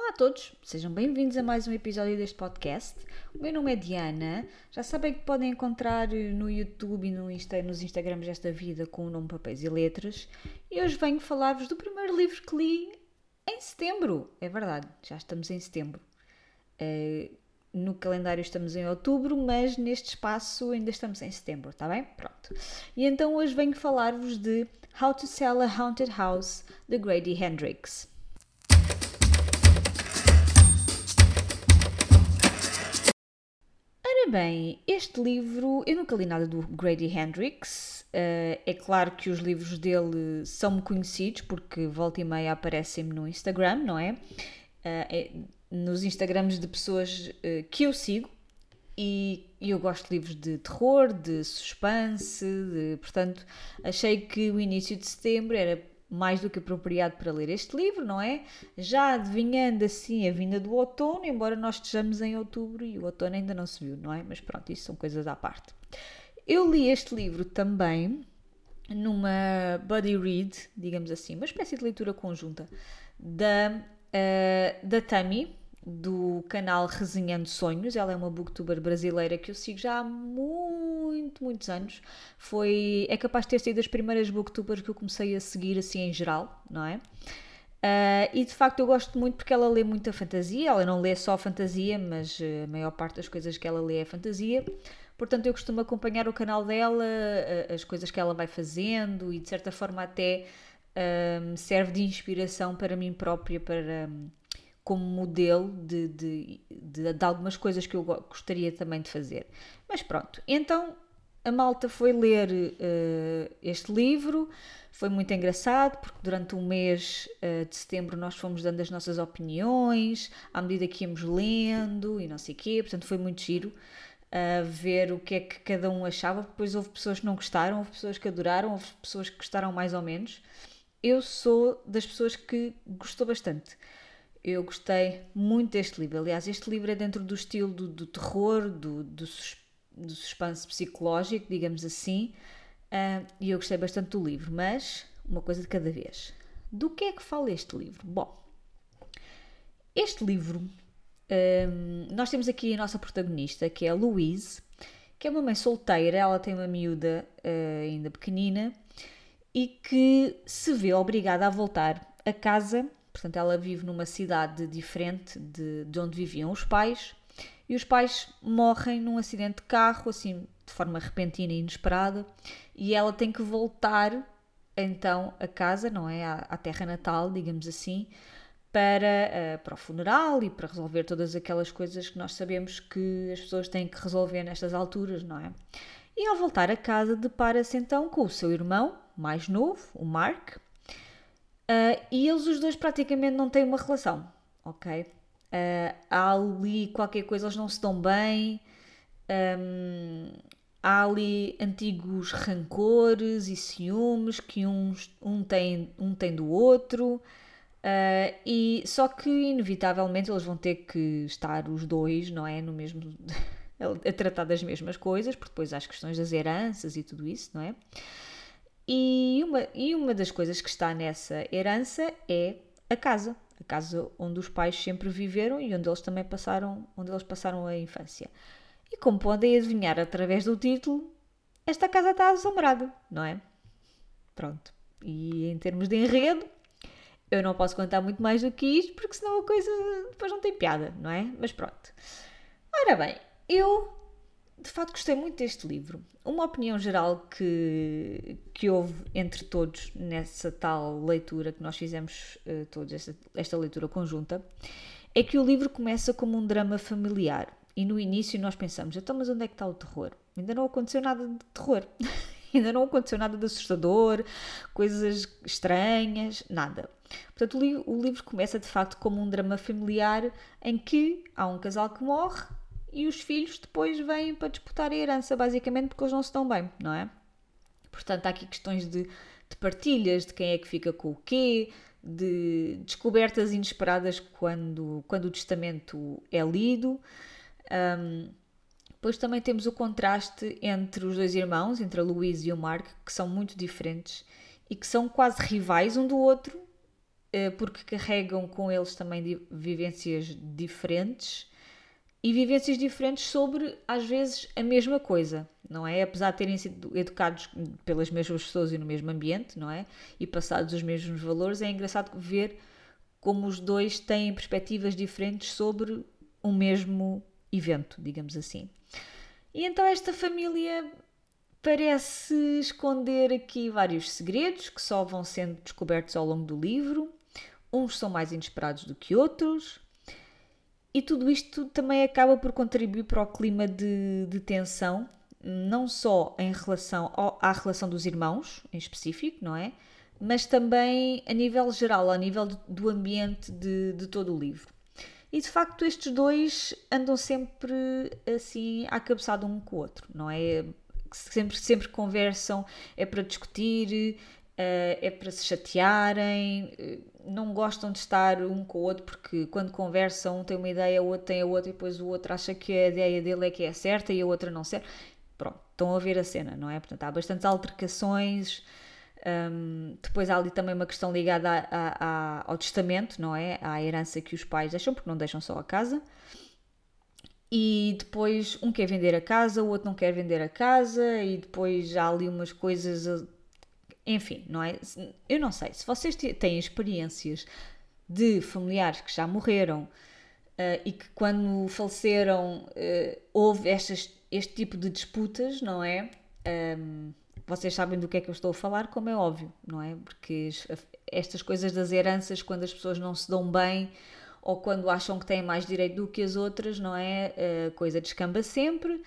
Olá a todos, sejam bem-vindos a mais um episódio deste podcast. O meu nome é Diana, já sabem que podem encontrar no YouTube e no Insta, nos Instagrams desta vida com o nome Papéis e Letras. E hoje venho falar-vos do primeiro livro que li em setembro. É verdade, já estamos em setembro. Uh, no calendário estamos em outubro, mas neste espaço ainda estamos em setembro, tá bem? Pronto. E então hoje venho falar-vos de How to Sell a Haunted House, de Grady Hendrix. Bem, este livro, eu nunca li nada do Grady Hendrix. Uh, é claro que os livros dele são-me conhecidos porque volta e meia aparecem-me no Instagram, não é? Uh, é nos Instagrams de pessoas uh, que eu sigo e, e, eu gosto de livros de terror, de suspense, de, portanto achei que o início de setembro era mais do que apropriado para ler este livro, não é? Já adivinhando assim a vinda do outono, embora nós estejamos em outubro e o outono ainda não se viu, não é? Mas pronto, isso são coisas à parte. Eu li este livro também numa buddy read, digamos assim, uma espécie de leitura conjunta da, uh, da Tami, do canal Resenhando Sonhos. Ela é uma booktuber brasileira que eu sigo já há muito, muitos anos. Foi, é capaz de ter sido das primeiras booktubers que eu comecei a seguir assim em geral, não é? Uh, e de facto eu gosto muito porque ela lê muita fantasia, ela não lê só fantasia, mas a maior parte das coisas que ela lê é fantasia. Portanto, eu costumo acompanhar o canal dela, as coisas que ela vai fazendo e de certa forma até um, serve de inspiração para mim própria, para, como modelo de, de, de, de, algumas coisas que eu gostaria também de fazer. Mas pronto, então a malta foi ler uh, este livro, foi muito engraçado porque durante um mês uh, de setembro nós fomos dando as nossas opiniões à medida que íamos lendo e não sei o quê, portanto foi muito giro. Uh, ver o que é que cada um achava, depois houve pessoas que não gostaram, houve pessoas que adoraram, houve pessoas que gostaram mais ou menos. Eu sou das pessoas que gostou bastante. Eu gostei muito deste livro. Aliás, este livro é dentro do estilo do, do terror, do, do, do, suspense psicológico, digamos assim, uh, e eu gostei bastante do livro. Mas, uma coisa de cada vez. Do que é que fala este livro? Bom, este livro, um, nós temos aqui a nossa protagonista, que é a Louise, que é uma mãe solteira, ela tem uma miúda uh, ainda pequenina e que se vê obrigada a voltar a casa Portanto, ela vive numa cidade diferente de, de onde viviam os pais e os pais morrem num acidente de carro, assim, de forma repentina e inesperada, e ela tem que voltar então a casa, não é? À, terra natal, digamos assim, para, uh, para o funeral e para resolver todas aquelas coisas que nós sabemos que as pessoas têm que resolver nestas alturas, não é? E ao voltar a casa, depara-se então com o seu irmão mais novo, o Mark, Uh, e eles os dois praticamente não têm uma relação, ok? Uh, há ali qualquer coisa, eles não se dão bem, um, há ali antigos rancores e ciúmes que uns, um, tem, um tem do outro, uh, e só que inevitavelmente eles vão ter que estar os dois, não é? No mesmo. a tratar das mesmas coisas, porque depois há as questões das heranças e tudo isso, não é? E uma, e uma das coisas que está nessa herança é a casa, a casa onde os pais sempre viveram e onde eles também passaram, onde eles passaram a infância. E como podem adivinhar através do título, esta casa está assombrada, não é? Pronto. E em termos de enredo, eu não posso contar muito mais do que isto, porque senão a coisa depois não tem piada, não é? Mas pronto. Ora bem, eu de facto gostei muito deste livro. Uma opinião geral que, que houve entre todos nessa tal leitura que nós fizemos uh, todos, esta, esta leitura conjunta, é que o livro começa como um drama familiar. E no início nós pensamos, então, mas onde é que está o terror? Ainda não aconteceu nada de terror. Ainda não aconteceu nada de assustador, coisas estranhas, nada. Portanto, o, li o livro começa de facto como um drama familiar em que há um casal que morre e os filhos depois vêm para disputar a herança, basicamente porque eles não se dão bem, não é? Portanto, há aqui questões de, de partilhas, de quem é que fica com o quê, de descobertas inesperadas quando, quando o testamento é lido. Um, depois também temos o contraste entre os dois irmãos, entre a Louise e o Mark, que são muito diferentes e que são quase rivais um do outro, uh, porque carregam com eles também vivências diferentes e vivências diferentes sobre, às vezes, a mesma coisa, não é? Apesar de terem sido educados pelas mesmas pessoas e no mesmo ambiente, não é? E passados os mesmos valores, é engraçado ver como os dois têm perspectivas diferentes sobre o mesmo evento, digamos assim. E então esta família parece esconder aqui vários segredos que só vão sendo descobertos ao longo do livro. Uns são mais inesperados do que outros, e tudo isto também acaba por contribuir para o clima de, de tensão, não só em relação ao, à relação dos irmãos, em específico, não é? Mas também a nível geral, a nível do ambiente de, de todo o livro. E de facto, estes dois andam sempre assim à cabeçada um com o outro, não é? Sempre, sempre conversam, é para discutir, é para se chatearem, eh, não gostam de estar um com o outro porque quando conversam um tem uma ideia, o outro tem a outra e depois o outro acha que a ideia dele é que é certa e a outra não serve. Pronto, estão a ver a cena, não é? Portanto, há bastantes altercações. Um, depois há ali também uma questão ligada a, a, a, ao testamento, não é? À herança que os pais deixam, porque não deixam só a casa. E depois um quer vender a casa, o outro não quer vender a casa, e depois há ali umas coisas enfim, não é? Eu não sei, se vocês têm experiências de familiares que já morreram uh, e que quando faleceram uh, houve estas, este tipo de disputas, não é? Um, vocês sabem do que é que eu estou a falar, como é óbvio, não é? Porque estas coisas das heranças, quando as pessoas não se dão bem ou quando acham que têm mais direito do que as outras, não é? A uh, coisa descamba sempre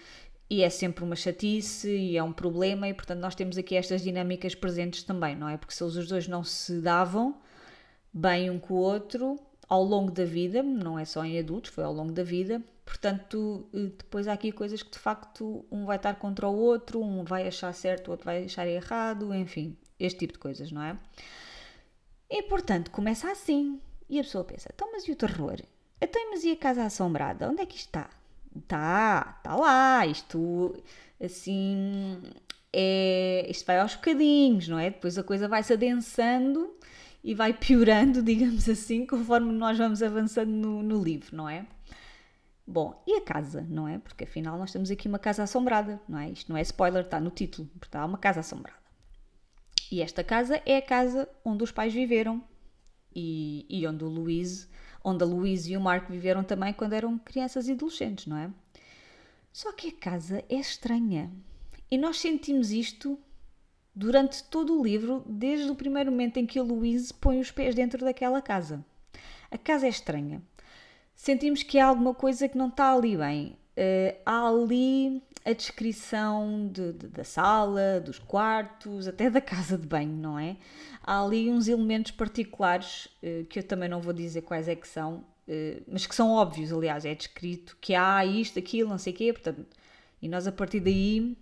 e é sempre uma chatice e é um problema, e portanto nós temos aqui estas dinâmicas presentes também, não é? Porque se os dois não se davam bem um com o outro ao longo da vida, não é só em adultos, foi ao longo da vida, portanto eh, depois há aqui coisas que de facto um vai estar contra o outro, um vai achar certo, o outro vai achar errado, enfim, este tipo de coisas, não é? E portanto começa assim, e a pessoa pensa, então mas e o terror? Então mas e a casa assombrada? Onde é que está? Tá, tá lá, isto assim é, isto vai aos bocadinhos, não é? Depois a coisa vai se adensando e vai piorando, digamos assim, conforme nós vamos avançando no, no livro, não é? Bom, e a casa, não é? Porque afinal nós temos aqui uma casa assombrada, não é? Isto não é spoiler, está no título, porque há uma casa assombrada. E esta casa é a casa onde os pais viveram e, e onde o Luís onde a Louise e o Mark viveram também quando eram crianças e adolescentes, não é? Só que a casa é estranha. E nós sentimos isto durante todo o livro, desde o primeiro momento em que a Louise põe os pés dentro daquela casa. A casa é estranha. Sentimos que há alguma coisa que não está ali bem. Uh, há ali a descrição de, de, da sala, dos quartos, até da casa de banho, não é? Há ali uns elementos particulares uh, que eu também não vou dizer quais é que são, uh, mas que são óbvios, aliás, é descrito que há isto, aquilo, não sei o quê, portanto, e nós a partir daí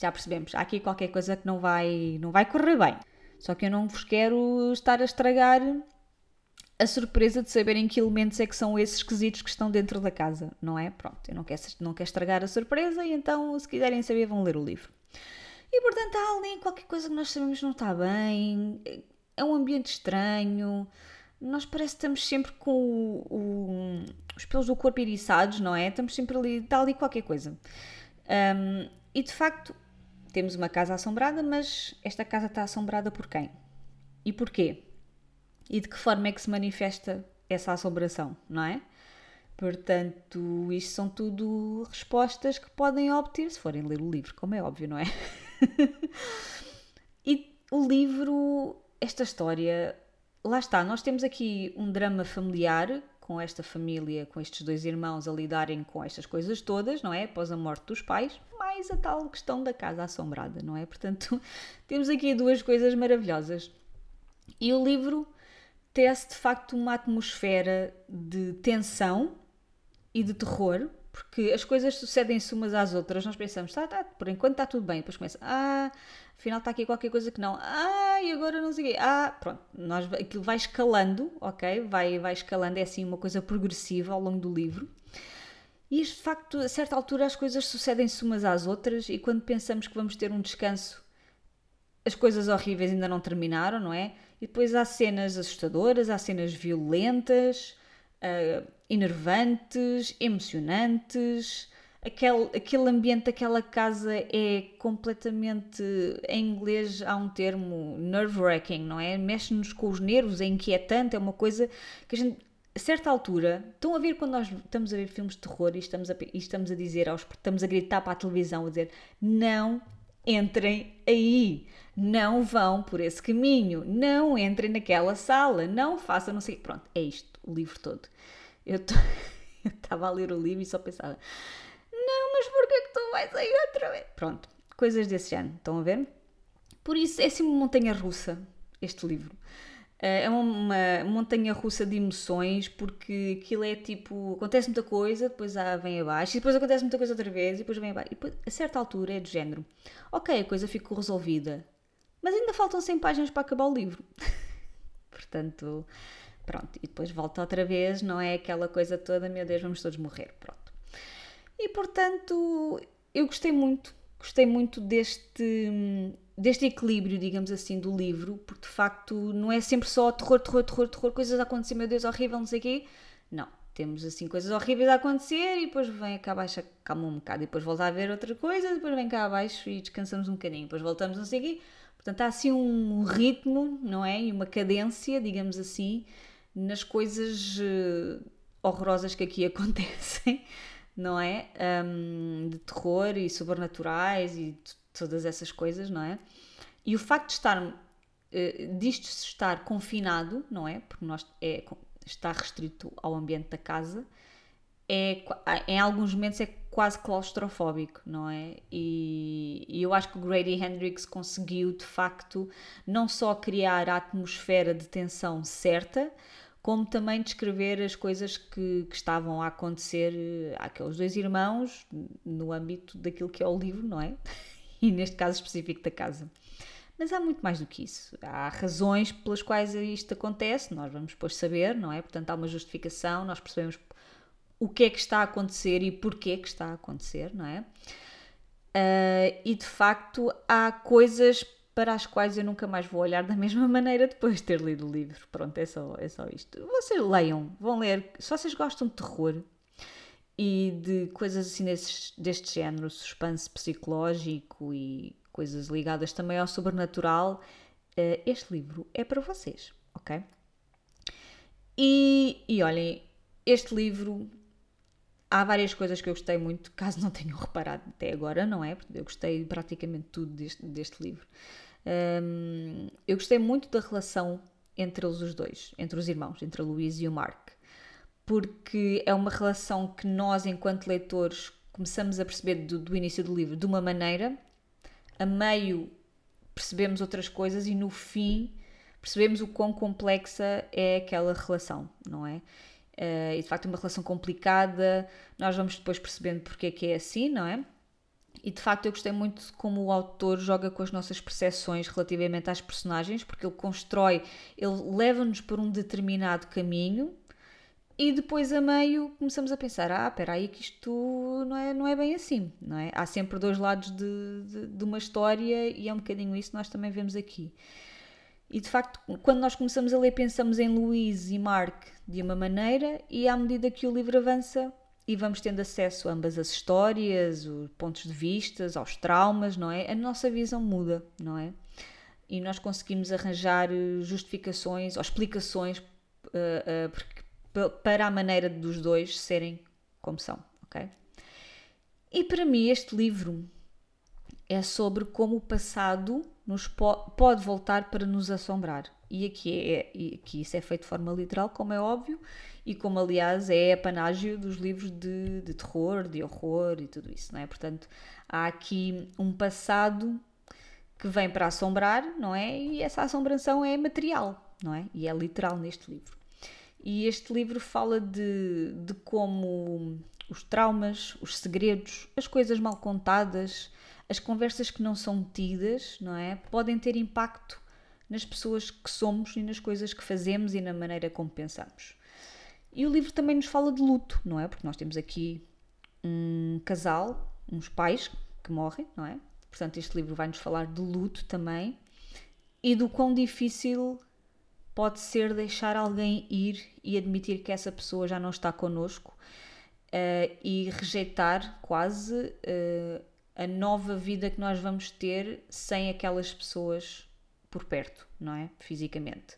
já percebemos, há aqui qualquer coisa que não vai, não vai correr bem. Só que eu não vos quero estar a estragar a surpresa de saberem que elementos é que são esses esquisitos que estão dentro da casa, não é? Pronto, eu não quero, não quero estragar a surpresa e então, se quiserem saber, vão ler o livro. E portanto, há ali qualquer coisa que nós sabemos não está bem, é um ambiente estranho, nós parece que estamos sempre com o, o, os pelos do corpo eriçados, não é? Estamos sempre ali, está ali qualquer coisa. Um, e de facto, temos uma casa assombrada, mas esta casa está assombrada por quem? E porquê? E de que forma é que se manifesta essa assombração, não é? Portanto, isto são tudo respostas que podem obter se forem ler o livro, como é óbvio, não é? e o livro, esta história, lá está, nós temos aqui um drama familiar com esta família, com estes dois irmãos a lidarem com estas coisas todas, não é? Após a morte dos pais, mais a tal questão da casa assombrada, não é? Portanto, temos aqui duas coisas maravilhosas. E o livro tece de facto uma atmosfera de tensão e de terror, porque as coisas sucedem-se umas às outras, nós pensamos, tá, tá, por enquanto está tudo bem, depois começa, ah, afinal está aqui qualquer coisa que não, ah, e agora não sei o quê, ah, pronto, nós, aquilo vai escalando, ok, vai, vai escalando, é assim uma coisa progressiva ao longo do livro, e de facto, a certa altura as coisas sucedem-se umas às outras, e quando pensamos que vamos ter um descanso, as coisas horríveis ainda não terminaram, não é? E depois há cenas assustadoras, há cenas violentas, uh, enervantes, emocionantes. Aquele, aquele ambiente daquela casa é completamente. Em inglês há um termo nerve-wracking, não é? Mexe-nos com os nervos, é inquietante, é uma coisa que a gente. A certa altura, estão a ver quando nós estamos a ver filmes de terror e estamos a, e estamos a dizer, aos, estamos a gritar para a televisão, a dizer não entrem aí, não vão por esse caminho, não entrem naquela sala, não façam não sei. Pronto, é isto, o livro todo. Eu estava a ler o livro e só pensava, não, mas porquê que tu vais aí outra vez? Pronto, coisas desse ano, estão a ver? Por isso é assim uma montanha russa, este livro. Eh, é uma, montanha russa de emoções, porque aquilo é tipo. Acontece muita coisa, depois vem abaixo, e depois acontece muita coisa outra vez, e depois vem abaixo. E depois, a certa altura é do género: ok, a coisa ficou resolvida, mas ainda faltam 100 páginas para acabar o livro. Portanto, pronto. E depois volta outra vez, não é aquela coisa toda: meu Deus, vamos todos morrer. Pronto. E portanto, eu gostei muito, gostei muito deste deste equilíbrio, digamos assim, do livro, porque de facto não é sempre só terror, terror, terror, terror, coisas a acontecer, meu Deus, horrível, não sei o quê. Não, temos assim coisas horríveis a acontecer e depois vem cá abaixo, calma um bocado, e depois volta a ver outra coisa, depois vem cá abaixo e descansamos um bocadinho, depois voltamos, não sei o quê. Portanto, há assim um ritmo, não é? E uma cadência, digamos assim, nas coisas uh, horrorosas que aqui acontecem, não é? Um, de terror e sobrenaturais e todas essas coisas, não é? E o facto de estar, uh, disto estar confinado, não é? Porque nós é, está restrito ao ambiente da casa, é, em alguns momentos é quase claustrofóbico, não é? E, e, eu acho que o Grady Hendrix conseguiu, de facto, não só criar a atmosfera de tensão certa, como também descrever as coisas que, que estavam a acontecer eh, àqueles dois irmãos no âmbito daquilo que é o livro, não é? E neste caso específico da casa. Mas há muito mais do que isso. Há razões pelas quais isto acontece, nós vamos depois saber, não é? Portanto, há uma justificação, nós percebemos o que é que está a acontecer e porquê que está a acontecer, não é? Uh, e de facto, há coisas para as quais eu nunca mais vou olhar da mesma maneira depois de ter lido o livro. Pronto, é só, é só isto. Vocês leiam, vão ler. Se vocês gostam de terror, e de coisas assim desse, deste género, suspense psicológico e coisas ligadas também ao sobrenatural, uh, este livro é para vocês, ok? E, e olhem, este livro há várias coisas que eu gostei muito, caso não tenham reparado até agora, não é? Porque eu gostei praticamente tudo deste, deste livro. Um, eu gostei muito da relação entre eles os dois, entre os irmãos, entre a Louise e o Mark porque é uma relação que nós, enquanto leitores, começamos a perceber do, do início do livro de uma maneira, a meio percebemos outras coisas e no fim percebemos o quão complexa é aquela relação, não é? Uh, e de facto é uma relação complicada, nós vamos depois percebendo porque é que é assim, não é? E de facto eu gostei muito como o autor joga com as nossas percepções relativamente às personagens, porque ele constrói, ele leva-nos por um determinado caminho, e depois a meio começamos a pensar, ah, espera aí que isto não é, não é bem assim, não é? Há sempre dois lados de, de, de uma história e é um bocadinho isso que nós também vemos aqui. E de facto, quando nós começamos a ler, pensamos em Luís e Mark de uma maneira, e à medida que o livro avança e vamos tendo acesso a ambas as histórias, os pontos de vista, aos traumas, não é? A nossa visão muda, não é? E nós conseguimos arranjar justificações ou explicações uh, uh, para a maneira dos dois serem como são, ok? E para mim este livro é sobre como o passado nos po pode voltar para nos assombrar. E aqui, é, e aqui isso é feito de forma literal, como é óbvio, e como aliás é apanágio dos livros de, de terror, de horror e tudo isso, não é? Portanto, há aqui um passado que vem para assombrar, não é? E essa assombração é material, não é? E é literal neste livro. E este livro fala de, de como os traumas, os segredos, as coisas mal contadas, as conversas que não são tidas, não é? Podem ter impacto nas pessoas que somos e nas coisas que fazemos e na maneira como pensamos. E o livro também nos fala de luto, não é? Porque nós temos aqui um casal, uns pais que morrem, não é? Portanto, este livro vai nos falar de luto também e do quão difícil pode ser deixar alguém ir e admitir que essa pessoa já não está connosco uh, e rejeitar quase uh, a nova vida que nós vamos ter sem aquelas pessoas por perto, não é? Fisicamente.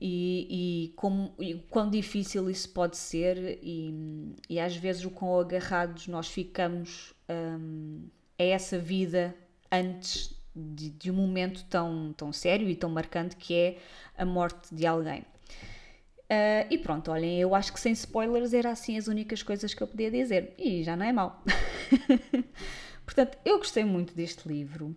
E, e, como, e quão difícil isso pode ser, e, e às vezes o quão agarrados nós ficamos um, a essa vida antes de, de, um momento tão, tão sério e tão marcante que é a morte de alguém. Uh, e pronto, olhem, eu acho que sem spoilers era assim as únicas coisas que eu podia dizer. E já não é mal Portanto, eu gostei muito deste livro.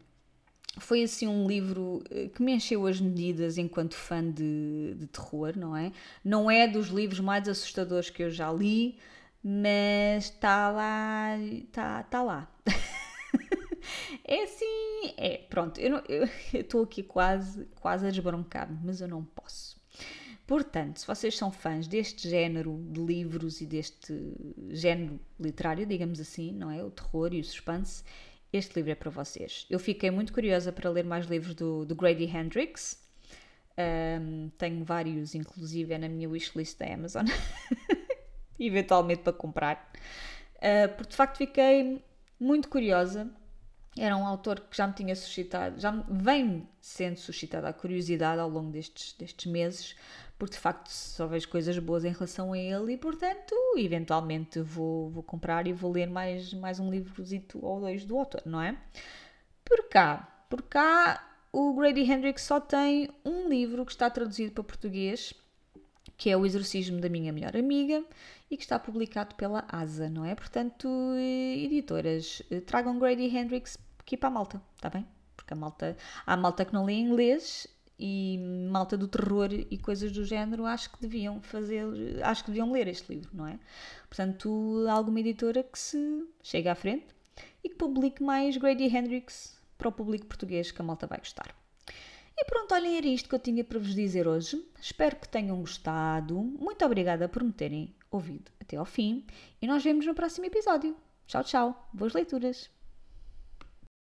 Foi assim um livro eh, que me encheu as medidas enquanto fã de, de terror, não é? Não é dos livros mais assustadores que eu já li, mas está lá. Está tá lá. é assim. É, pronto, eu estou aqui quase, quase a desbroncar-me, mas eu não posso. Portanto, se vocês são fãs deste género de livros e deste género literário, digamos assim, não é? O terror e o suspense, este livro é para vocês. Eu fiquei muito curiosa para ler mais livros do, do Grady Hendrix. Um, tenho vários, inclusive, é na minha wishlist da Amazon. Eventualmente para comprar. Uh, porque de facto fiquei muito curiosa. Era um autor que já me tinha suscitado, já vem sendo suscitada a curiosidade ao longo destes, destes meses, porque de facto só vejo coisas boas em relação a ele e, portanto, eventualmente vou, vou comprar e vou ler mais, mais um livrozito ou dois do autor, não é? Por cá, por cá, o Grady Hendrix só tem um livro que está traduzido para português, que é O Exorcismo da Minha Melhor Amiga, e que está publicado pela ASA, não é? Portanto, editoras, tragam Grady Hendrix aqui para a malta, está bem? Porque a malta, há malta que não lê inglês e malta do terror e coisas do género acho que deviam fazer, acho que deviam ler este livro, não é? Portanto, alguma editora que se chegue à frente e que publique mais Grady Hendrix para o público português que a malta vai gostar. E pronto, olhem, era isto que eu tinha para vos dizer hoje. Espero que tenham gostado. Muito obrigada por me terem ouvido até ao fim e nós vemos no próximo episódio. Tchau, tchau. Boas leituras!